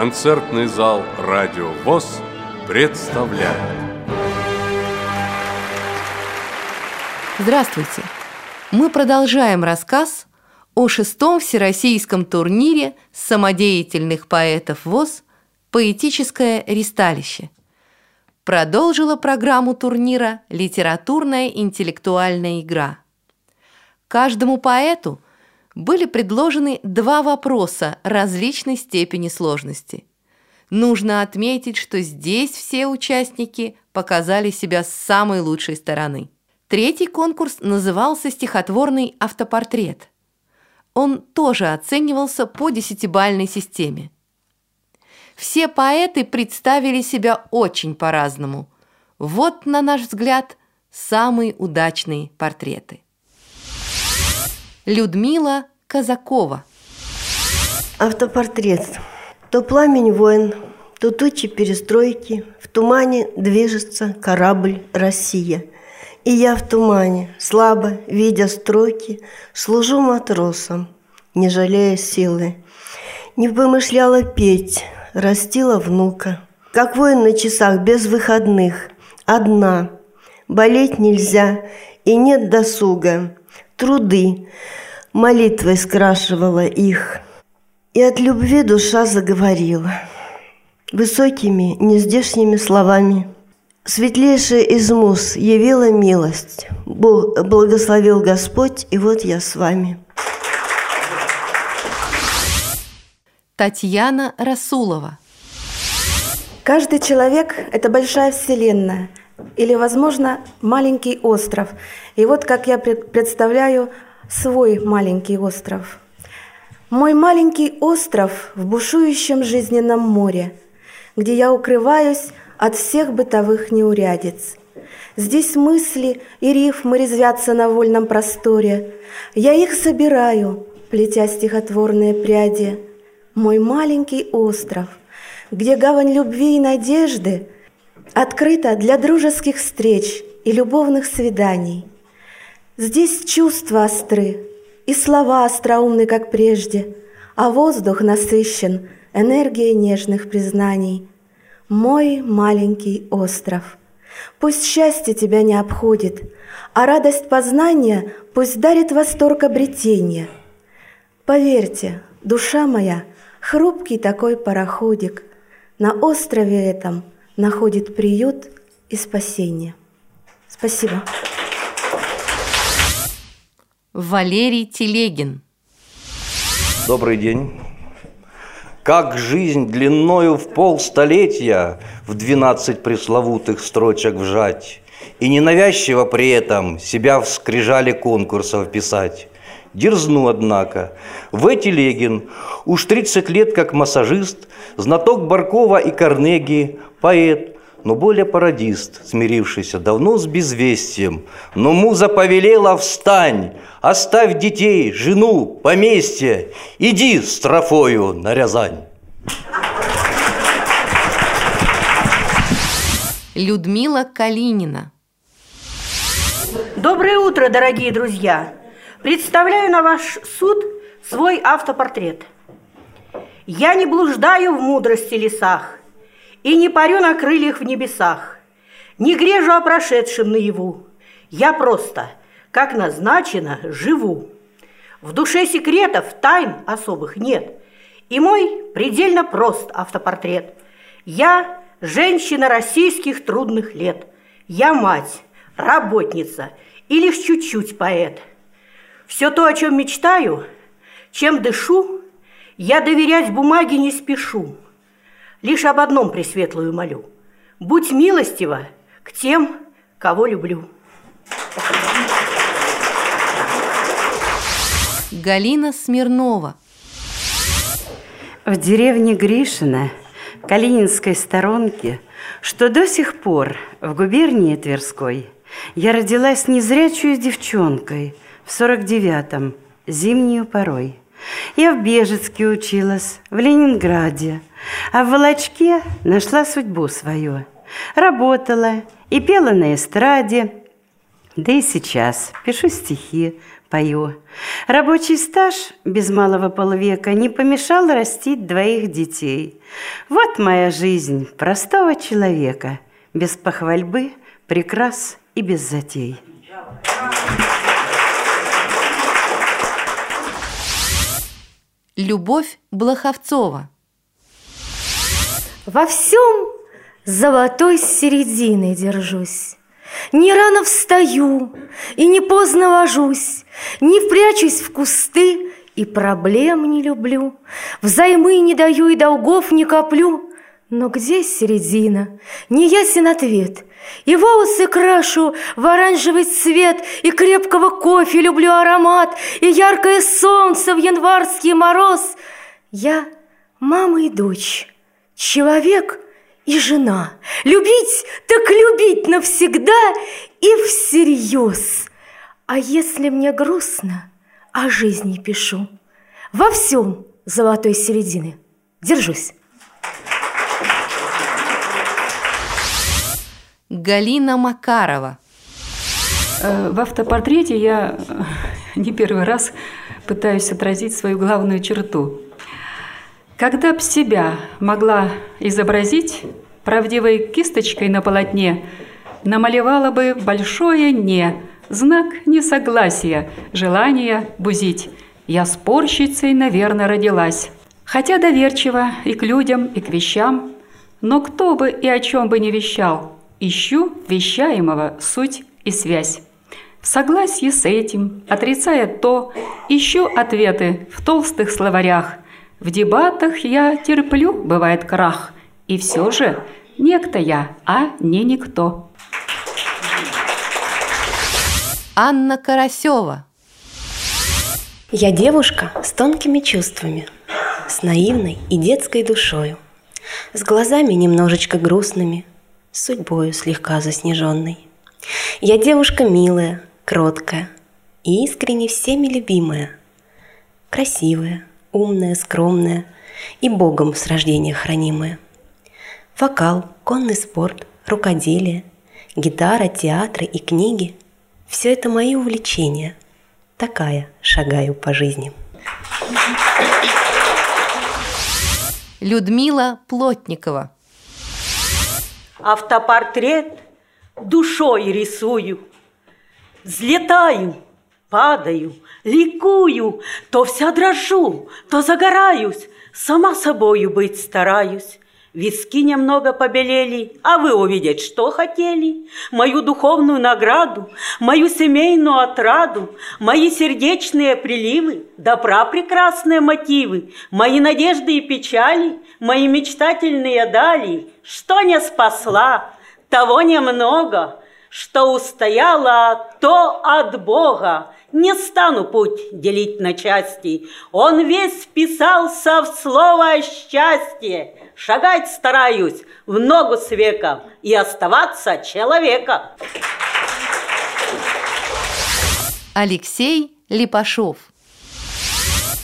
Концертный зал «Радио ВОЗ» представляет. Здравствуйте! Мы продолжаем рассказ о шестом всероссийском турнире самодеятельных поэтов ВОЗ «Поэтическое ристалище». Продолжила программу турнира литературная интеллектуальная игра. Каждому поэту были предложены два вопроса различной степени сложности. Нужно отметить, что здесь все участники показали себя с самой лучшей стороны. Третий конкурс назывался «Стихотворный автопортрет» он тоже оценивался по десятибальной системе. Все поэты представили себя очень по-разному. Вот, на наш взгляд, самые удачные портреты. Людмила Казакова Автопортрет. То пламень войн, то тучи перестройки, В тумане движется корабль «Россия». И я в тумане, слабо видя строки, Служу матросом, не жалея силы. Не помышляла петь, растила внука. Как воин на часах, без выходных, одна. Болеть нельзя, и нет досуга. Труды, молитвой скрашивала их. И от любви душа заговорила. Высокими, нездешними словами – Светлейшая из мус явила милость. Бог благословил Господь, и вот я с вами. Татьяна Расулова Каждый человек – это большая вселенная или, возможно, маленький остров. И вот как я представляю свой маленький остров. Мой маленький остров в бушующем жизненном море, где я укрываюсь от всех бытовых неурядиц. Здесь мысли и рифмы резвятся на вольном просторе. Я их собираю, плетя стихотворные пряди. Мой маленький остров, где гавань любви и надежды открыта для дружеских встреч и любовных свиданий. Здесь чувства остры и слова остроумны, как прежде, а воздух насыщен энергией нежных признаний – мой маленький остров. Пусть счастье тебя не обходит, а радость познания пусть дарит восторг обретения. Поверьте, душа моя, хрупкий такой пароходик, на острове этом находит приют и спасение. Спасибо. Валерий Телегин. Добрый день как жизнь длиною в полстолетия в двенадцать пресловутых строчек вжать, и ненавязчиво при этом себя в скрижали конкурсов писать. Дерзну, однако. В Телегин уж 30 лет как массажист, знаток Баркова и Корнеги, поэт, но более пародист, смирившийся давно с безвестием. Но муза повелела «Встань! Оставь детей, жену, поместье! Иди с трофою на Рязань!» Людмила Калинина Доброе утро, дорогие друзья! Представляю на ваш суд свой автопортрет. Я не блуждаю в мудрости лесах, и не парю на крыльях в небесах, не грежу о прошедшем наяву. Я просто, как назначено, живу. В душе секретов, тайн особых нет. И мой предельно прост автопортрет. Я женщина российских трудных лет. Я мать, работница и лишь чуть-чуть поэт. Все то, о чем мечтаю, чем дышу, я доверять бумаге не спешу. Лишь об одном пресветлую молю. Будь милостива к тем, кого люблю. Галина Смирнова В деревне Гришина, Калининской сторонке, что до сих пор в губернии Тверской, я родилась незрячую девчонкой в сорок девятом, зимнюю порой. Я в Бежецке училась, в Ленинграде, а в Волочке нашла судьбу свою. Работала и пела на эстраде, да и сейчас пишу стихи, пою. Рабочий стаж без малого полвека не помешал растить двоих детей. Вот моя жизнь простого человека, без похвальбы, прекрас и без затей. Любовь Блоховцова. Во всем золотой середины держусь. Не рано встаю и не поздно ложусь, Не прячусь в кусты и проблем не люблю, Взаймы не даю и долгов не коплю. Но где середина? Не ясен ответ. И волосы крашу в оранжевый цвет, И крепкого кофе люблю аромат, И яркое солнце в январский мороз. Я мама и дочь, человек — и жена. Любить, так любить навсегда и всерьез. А если мне грустно, о жизни пишу. Во всем золотой середины держусь. Галина Макарова. Э, в автопортрете я э, не первый раз пытаюсь отразить свою главную черту когда б себя могла изобразить, правдивой кисточкой на полотне намалевала бы большое «не», знак несогласия, желание бузить. Я спорщицей, наверное, родилась. Хотя доверчиво и к людям, и к вещам, но кто бы и о чем бы не вещал, ищу вещаемого суть и связь. В согласии с этим, отрицая то, ищу ответы в толстых словарях – в дебатах я терплю, бывает крах, и все же некто я, а не никто. Анна Карасева. Я девушка с тонкими чувствами, с наивной и детской душою, с глазами немножечко грустными, судьбою слегка заснеженной. Я девушка милая, кроткая и искренне всеми любимая, красивая, умная, скромная и Богом с рождения хранимая. Вокал, конный спорт, рукоделие, гитара, театры и книги – все это мои увлечения. Такая шагаю по жизни. Людмила Плотникова. Автопортрет душой рисую, взлетаю – падаю, ликую, то вся дрожу, то загораюсь, сама собою быть стараюсь. Виски немного побелели, а вы увидеть что хотели? Мою духовную награду, мою семейную отраду, мои сердечные приливы, добра прекрасные мотивы, мои надежды и печали, мои мечтательные дали. Что не спасла, того немного, что устояла, то от Бога. Не стану путь делить на части, Он весь вписался в слово «счастье». Шагать стараюсь в ногу с веком И оставаться человеком. Алексей Липашов.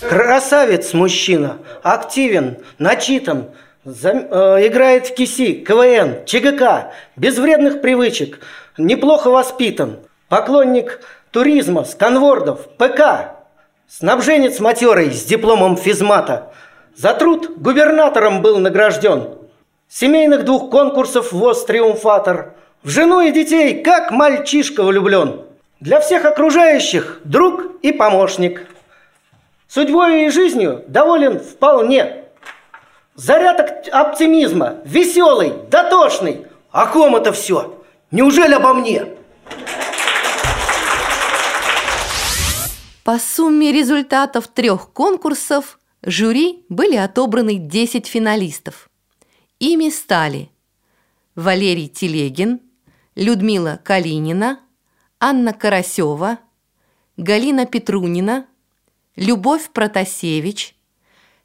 Красавец мужчина, активен, начитан, зам, э, играет в КИСИ, КВН, ЧГК, без вредных привычек, неплохо воспитан, поклонник туризма, сканвордов, ПК, снабженец матерый с дипломом физмата. За труд губернатором был награжден. Семейных двух конкурсов ВОЗ триумфатор. В жену и детей как мальчишка влюблен. Для всех окружающих друг и помощник. Судьбой и жизнью доволен вполне. Заряд оптимизма, веселый, дотошный. О ком это все? Неужели обо мне? По сумме результатов трех конкурсов жюри были отобраны 10 финалистов. Ими стали Валерий Телегин, Людмила Калинина, Анна Карасева, Галина Петрунина, Любовь Протасевич,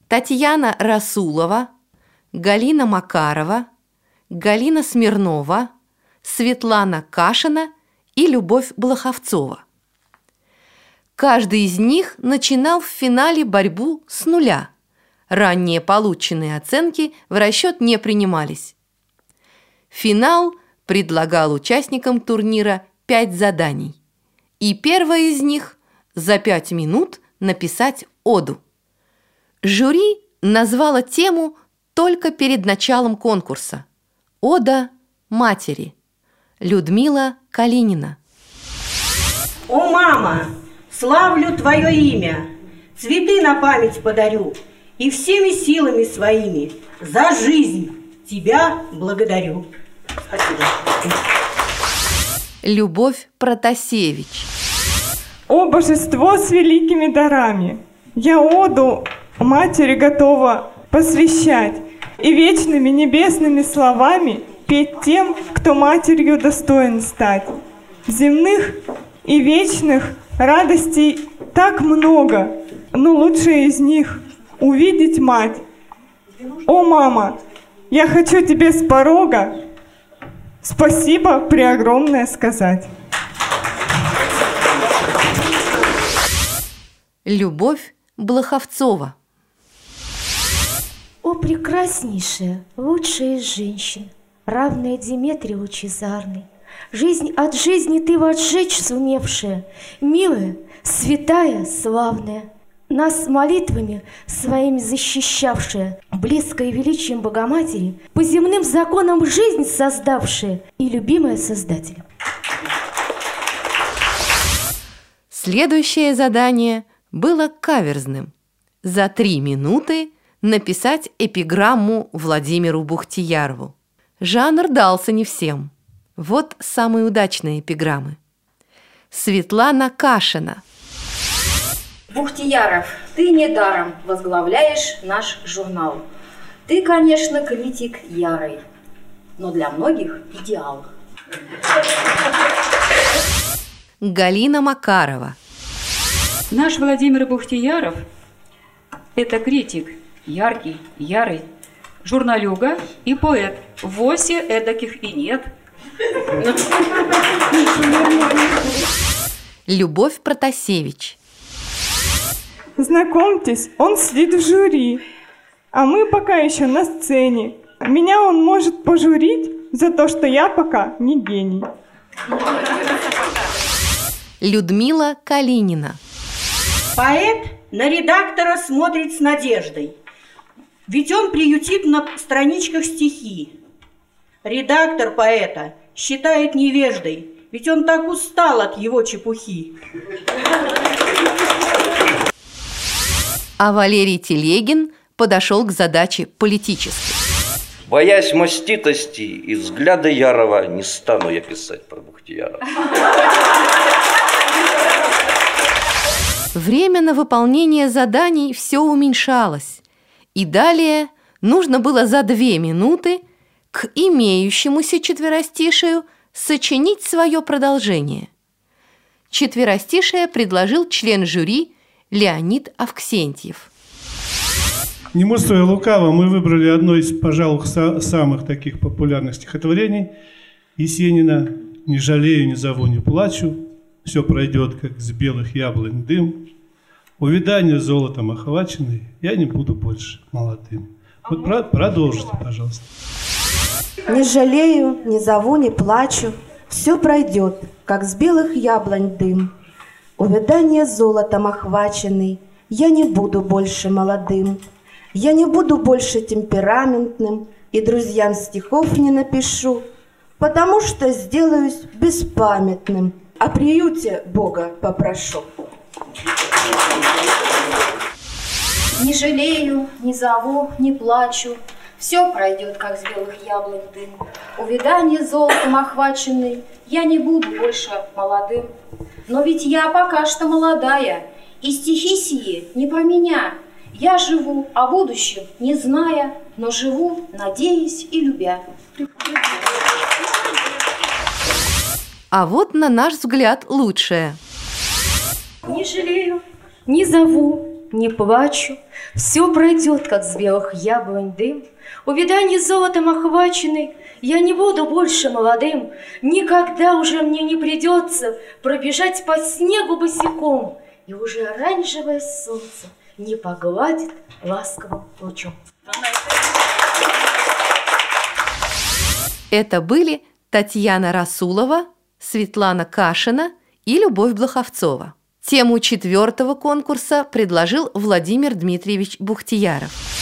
Татьяна Расулова, Галина Макарова, Галина Смирнова, Светлана Кашина и Любовь Блоховцова – Каждый из них начинал в финале борьбу с нуля. Ранние полученные оценки в расчет не принимались. Финал предлагал участникам турнира пять заданий. И первое из них за пять минут написать оду. Жюри назвало тему только перед началом конкурса. Ода матери. Людмила Калинина. О, мама, славлю твое имя, цветы на память подарю и всеми силами своими за жизнь тебя благодарю. Спасибо. Любовь Протасевич. О божество с великими дарами! Я оду матери готова посвящать и вечными небесными словами петь тем, кто матерью достоин стать. Земных и вечных радостей так много, но лучшее из них — увидеть мать. О, мама, я хочу тебе с порога спасибо преогромное сказать. Любовь Блоховцова. О, прекраснейшая, лучшая из женщин, равная Диметре лучезарной, Жизнь от жизни ты отжечь сумевшая, Милая, святая, славная, Нас молитвами своими защищавшая, Близкой величием Богоматери, По земным законам жизнь создавшая И любимая Создателем. Следующее задание было каверзным. За три минуты написать эпиграмму Владимиру Бухтиярову. Жанр дался не всем. Вот самые удачные эпиграммы. Светлана Кашина. Бухтияров, ты недаром возглавляешь наш журнал. Ты, конечно, критик ярый, но для многих идеал. Галина Макарова. Наш Владимир Бухтияров – это критик, яркий, ярый, журналюга и поэт. Восе эдаких и нет. Любовь Протасевич. Знакомьтесь, он сидит в жюри, а мы пока еще на сцене. Меня он может пожурить за то, что я пока не гений. Людмила Калинина. Поэт на редактора смотрит с надеждой, ведь он приютит на страничках стихи. Редактор поэта считает невеждой, ведь он так устал от его чепухи. А Валерий Телегин подошел к задаче политической. Боясь маститости и взгляда Ярова, не стану я писать про Бухтиярова. Время на выполнение заданий все уменьшалось, и далее нужно было за две минуты к имеющемуся четверостишию сочинить свое продолжение. Четверостишее предложил член жюри Леонид Авксентьев. Не мудрствуя лукаво, мы выбрали одно из, пожалуй, самых таких популярных стихотворений Есенина «Не жалею, не зову, не плачу, все пройдет, как с белых яблонь дым. Увидание золотом охваченный, я не буду больше молодым». Вот про продолжите, пожалуйста. Не жалею, не зову, не плачу, Все пройдет, как с белых яблонь дым. Увядание золотом охваченный, Я не буду больше молодым. Я не буду больше темпераментным И друзьям стихов не напишу, Потому что сделаюсь беспамятным, О приюте Бога попрошу. Не жалею, не зову, не плачу, все пройдет, как с белых яблонь дым. Увидание золотом охваченный, я не буду больше молодым. Но ведь я пока что молодая, и стихи сие не про меня. Я живу о будущем, не зная, но живу, надеясь и любя. А вот на наш взгляд лучшее. Не жалею, не зову, не плачу, Все пройдет, как с белых яблонь дым. Увидание золотом охваченный, я не буду больше молодым, Никогда уже мне не придется Пробежать по снегу босиком, И уже оранжевое солнце не погладит ласковым лучом. Это были Татьяна Расулова, Светлана Кашина и Любовь Блоховцова. Тему четвертого конкурса предложил Владимир Дмитриевич Бухтияров.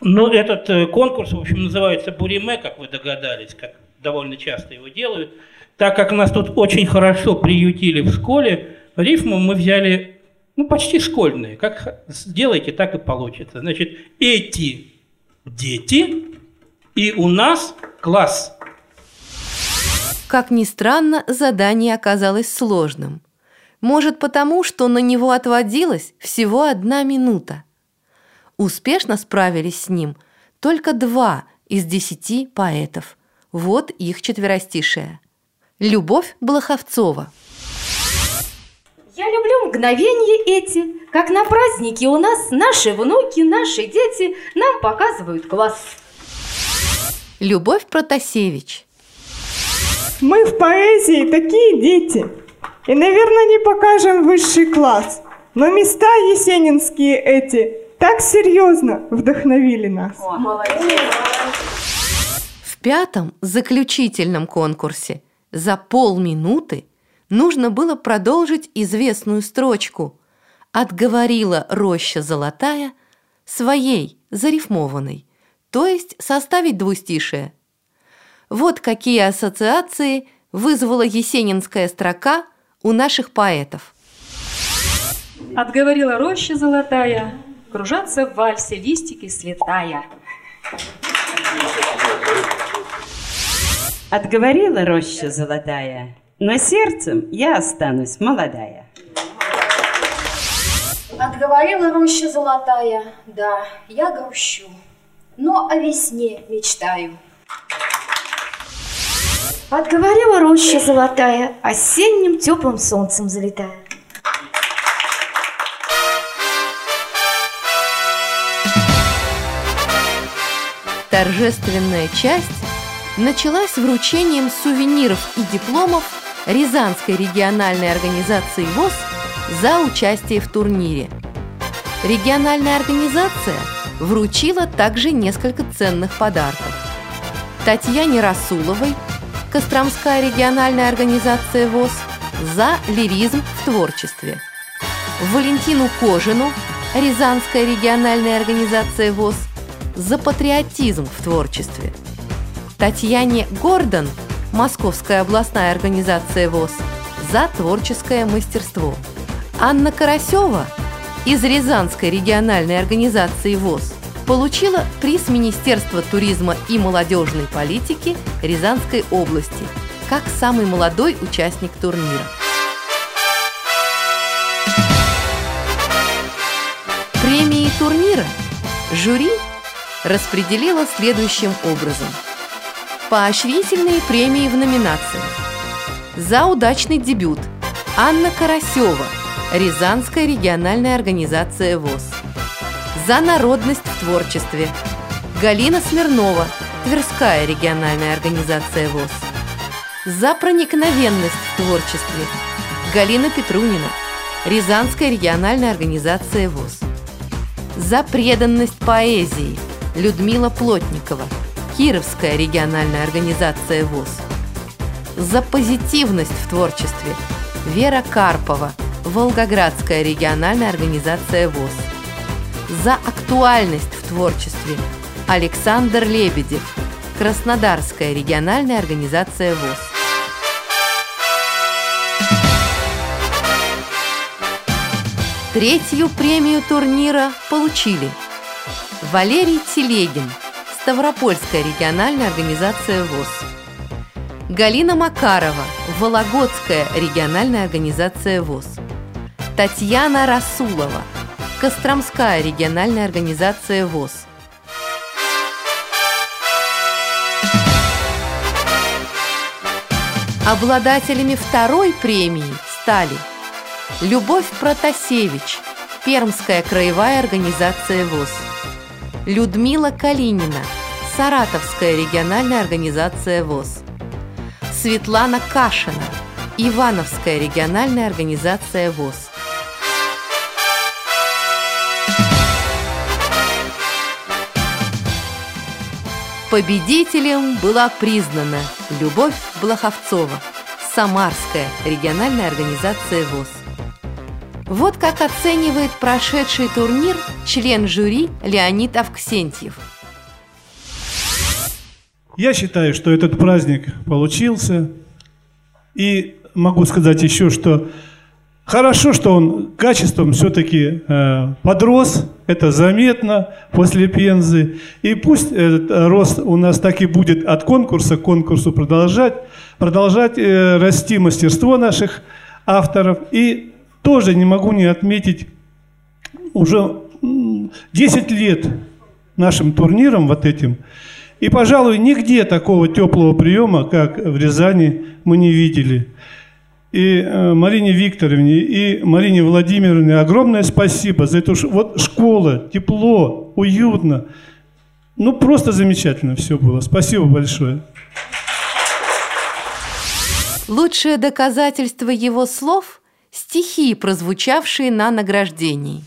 Ну, этот э, конкурс, в общем, называется «Буриме», как вы догадались, как довольно часто его делают. Так как нас тут очень хорошо приютили в школе, рифму мы взяли, ну, почти школьные. Как сделаете, так и получится. Значит, эти дети и у нас класс. Как ни странно, задание оказалось сложным. Может потому, что на него отводилась всего одна минута. Успешно справились с ним только два из десяти поэтов. Вот их четверостишее. Любовь Блоховцова. Я люблю мгновения эти, как на празднике у нас наши внуки, наши дети нам показывают класс. Любовь Протасевич. Мы в поэзии такие дети. И, наверное, не покажем высший класс. Но места есенинские эти так серьезно вдохновили нас. В пятом заключительном конкурсе за полминуты нужно было продолжить известную строчку «Отговорила роща золотая» своей, зарифмованной, то есть составить двустишие. Вот какие ассоциации вызвала есенинская строка у наших поэтов. Отговорила роща золотая, кружаться в вальсе листики слетая. Отговорила роща золотая, но сердцем я останусь молодая. Отговорила роща золотая, да, я грущу, но о весне мечтаю. Отговорила роща золотая, осенним теплым солнцем залетая. Торжественная часть началась вручением сувениров и дипломов Рязанской региональной организации ВОЗ за участие в турнире. Региональная организация вручила также несколько ценных подарков. Татьяне Расуловой, Костромская региональная организация ВОЗ, за лиризм в творчестве. Валентину Кожину, Рязанская региональная организация ВОЗ, за патриотизм в творчестве. Татьяне Гордон, Московская областная организация ВОЗ, за творческое мастерство. Анна Карасева из Рязанской региональной организации ВОЗ получила приз Министерства туризма и молодежной политики Рязанской области как самый молодой участник турнира. Премии турнира жюри распределила следующим образом. Поощрительные премии в номинациях. За удачный дебют Анна Карасева, Рязанская региональная организация ВОЗ. За народность в творчестве Галина Смирнова, Тверская региональная организация ВОЗ. За проникновенность в творчестве Галина Петрунина, Рязанская региональная организация ВОЗ. За преданность поэзии – Людмила Плотникова, Кировская региональная организация ВОЗ. За позитивность в творчестве Вера Карпова, Волгоградская региональная организация ВОЗ. За актуальность в творчестве Александр Лебедев, Краснодарская региональная организация ВОЗ. Третью премию турнира получили – Валерий Телегин, Ставропольская региональная организация ВОЗ. Галина Макарова, Вологодская региональная организация ВОЗ. Татьяна Расулова, Костромская региональная организация ВОЗ. Обладателями второй премии стали Любовь Протасевич, Пермская краевая организация ВОЗ. Людмила Калинина, Саратовская региональная организация ВОЗ. Светлана Кашина, Ивановская региональная организация ВОЗ. Победителем была признана Любовь Блоховцова, Самарская региональная организация ВОЗ. Вот как оценивает прошедший турнир член жюри Леонид Авксентьев. Я считаю, что этот праздник получился. И могу сказать еще, что хорошо, что он качеством все-таки э, подрос. Это заметно после Пензы. И пусть этот рост у нас так и будет от конкурса к конкурсу продолжать, продолжать э, расти мастерство наших авторов. И тоже не могу не отметить уже 10 лет нашим турнирам вот этим. И, пожалуй, нигде такого теплого приема, как в Рязани, мы не видели. И э, Марине Викторовне, и Марине Владимировне огромное спасибо за эту вот школа, тепло, уютно. Ну, просто замечательно все было. Спасибо большое. Лучшее доказательство его слов – стихи, прозвучавшие на награждении.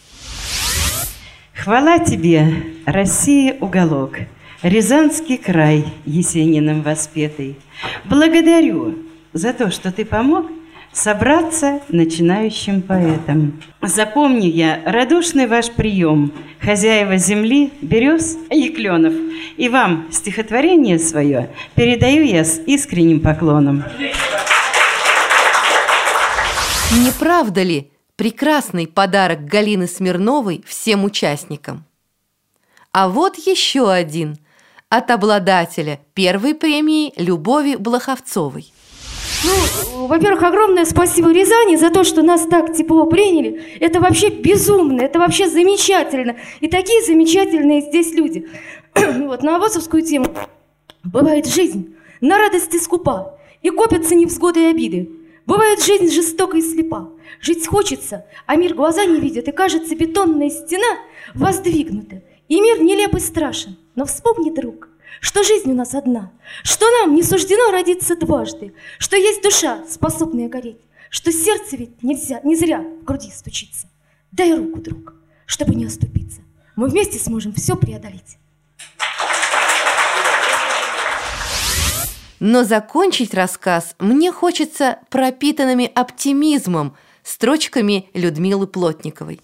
Хвала тебе, Россия, уголок, Рязанский край, Есениным воспетый. Благодарю за то, что ты помог собраться начинающим поэтам. Запомню я радушный ваш прием, хозяева земли, берез и кленов. И вам стихотворение свое передаю я с искренним поклоном. Не правда ли прекрасный подарок Галины Смирновой всем участникам? А вот еще один от обладателя первой премии Любови Блоховцовой. Ну, во-первых, огромное спасибо Рязани за то, что нас так тепло приняли. Это вообще безумно, это вообще замечательно. И такие замечательные здесь люди. вот на Авосовскую тему. Бывает жизнь на радости скупа, и копятся невзгоды и обиды. Бывает жизнь жестока и слепа. Жить хочется, а мир глаза не видит, и кажется, бетонная стена воздвигнута. И мир нелеп и страшен. Но вспомни, друг, что жизнь у нас одна, что нам не суждено родиться дважды, что есть душа, способная гореть, что сердце ведь нельзя, не зря в груди стучится. Дай руку, друг, чтобы не оступиться. Мы вместе сможем все преодолеть. Но закончить рассказ мне хочется пропитанными оптимизмом строчками Людмилы Плотниковой.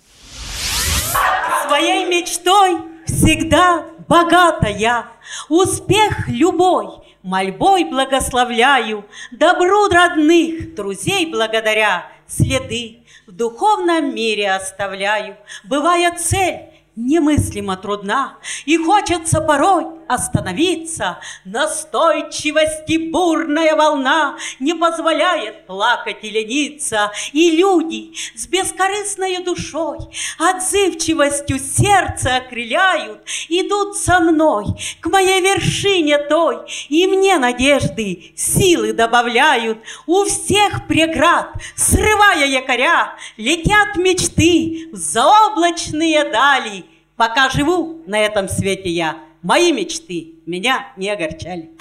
Своей мечтой всегда богатая, успех любой мольбой благословляю, добру родных, друзей благодаря, следы в духовном мире оставляю. Бывая цель немыслимо трудна, и хочется порой остановиться. Настойчивости бурная волна не позволяет плакать и лениться. И люди с бескорыстной душой, отзывчивостью сердце окрыляют, идут со мной к моей вершине той, и мне надежды, силы добавляют. У всех преград, срывая якоря, летят мечты в заоблачные дали. Пока живу на этом свете я, мои мечты меня не огорчали.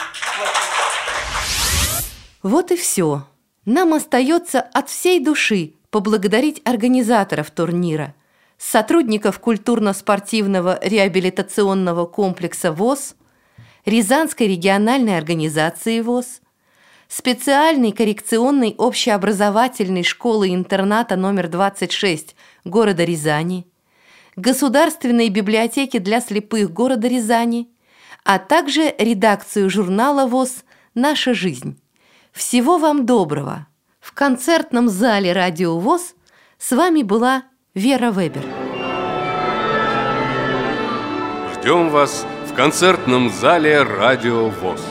Вот и все. Нам остается от всей души поблагодарить организаторов турнира, сотрудников культурно-спортивного реабилитационного комплекса ВОЗ, Рязанской региональной организации ВОЗ, специальной коррекционной общеобразовательной школы-интерната номер 26 города Рязани – Государственной библиотеки для слепых города Рязани, а также редакцию журнала ВОЗ «Наша жизнь». Всего вам доброго! В концертном зале «Радио ВОЗ» с вами была Вера Вебер. Ждем вас в концертном зале «Радио ВОЗ».